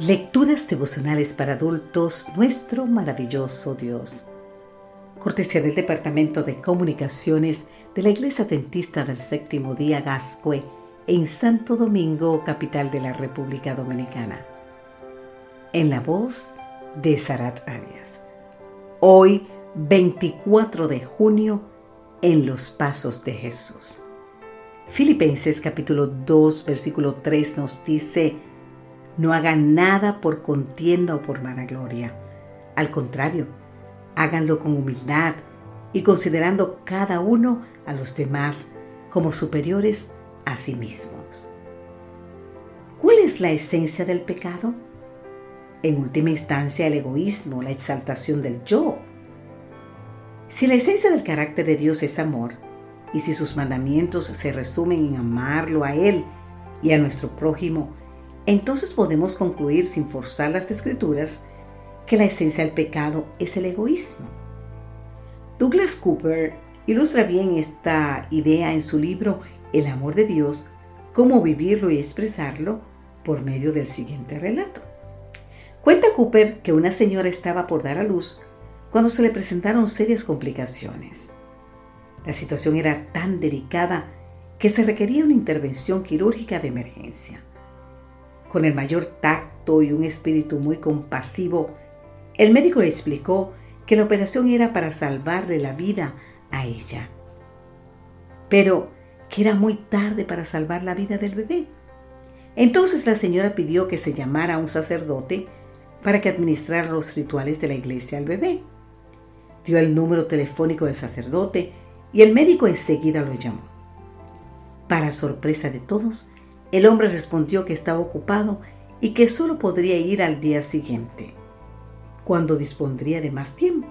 Lecturas devocionales para adultos, nuestro maravilloso Dios. Cortesía del Departamento de Comunicaciones de la Iglesia Dentista del Séptimo Día Gascue en Santo Domingo, capital de la República Dominicana. En la voz de Sarat Arias. Hoy, 24 de junio, en los pasos de Jesús. Filipenses capítulo 2, versículo 3 nos dice, no hagan nada por contienda o por vanagloria. Al contrario, háganlo con humildad y considerando cada uno a los demás como superiores a sí mismos. ¿Cuál es la esencia del pecado? En última instancia, el egoísmo, la exaltación del yo. Si la esencia del carácter de Dios es amor, y si sus mandamientos se resumen en amarlo a Él y a nuestro prójimo entonces podemos concluir sin forzar las escrituras que la esencia del pecado es el egoísmo. Douglas Cooper ilustra bien esta idea en su libro El amor de Dios, cómo vivirlo y expresarlo por medio del siguiente relato. Cuenta Cooper que una señora estaba por dar a luz cuando se le presentaron serias complicaciones. La situación era tan delicada que se requería una intervención quirúrgica de emergencia. Con el mayor tacto y un espíritu muy compasivo, el médico le explicó que la operación era para salvarle la vida a ella, pero que era muy tarde para salvar la vida del bebé. Entonces la señora pidió que se llamara a un sacerdote para que administrara los rituales de la iglesia al bebé. Dio el número telefónico del sacerdote y el médico enseguida lo llamó. Para sorpresa de todos, el hombre respondió que estaba ocupado y que solo podría ir al día siguiente, cuando dispondría de más tiempo.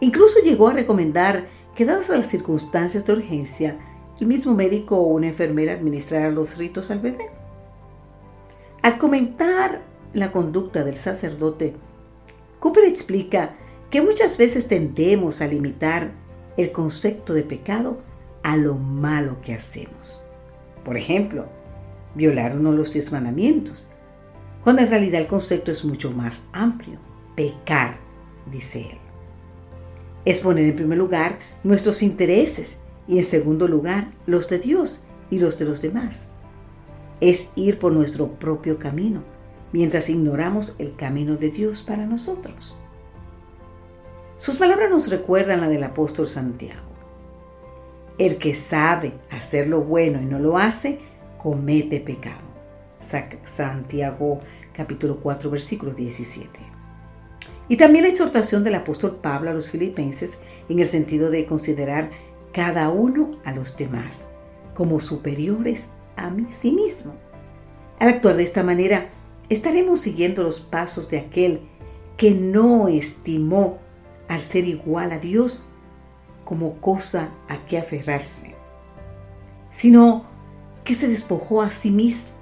Incluso llegó a recomendar que, dadas las circunstancias de urgencia, el mismo médico o una enfermera administrara los ritos al bebé. Al comentar la conducta del sacerdote, Cooper explica que muchas veces tendemos a limitar el concepto de pecado a lo malo que hacemos. Por ejemplo, violar uno de los diez mandamientos, cuando en realidad el concepto es mucho más amplio. Pecar, dice él. Es poner en primer lugar nuestros intereses y en segundo lugar los de Dios y los de los demás. Es ir por nuestro propio camino, mientras ignoramos el camino de Dios para nosotros. Sus palabras nos recuerdan la del apóstol Santiago. El que sabe hacer lo bueno y no lo hace, comete pecado. Santiago capítulo 4 versículo 17. Y también la exhortación del apóstol Pablo a los filipenses en el sentido de considerar cada uno a los demás como superiores a sí mismo. Al actuar de esta manera, estaremos siguiendo los pasos de aquel que no estimó al ser igual a Dios como cosa a que aferrarse, sino que se despojó a sí mismo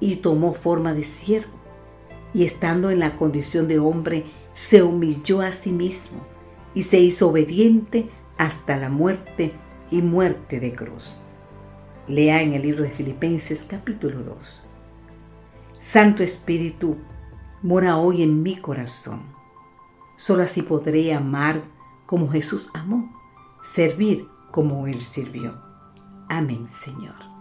y tomó forma de siervo, y estando en la condición de hombre, se humilló a sí mismo y se hizo obediente hasta la muerte y muerte de cruz. Lea en el libro de Filipenses capítulo 2. Santo Espíritu, mora hoy en mi corazón. Solo así podré amar como Jesús amó, servir como Él sirvió. Amén, Señor.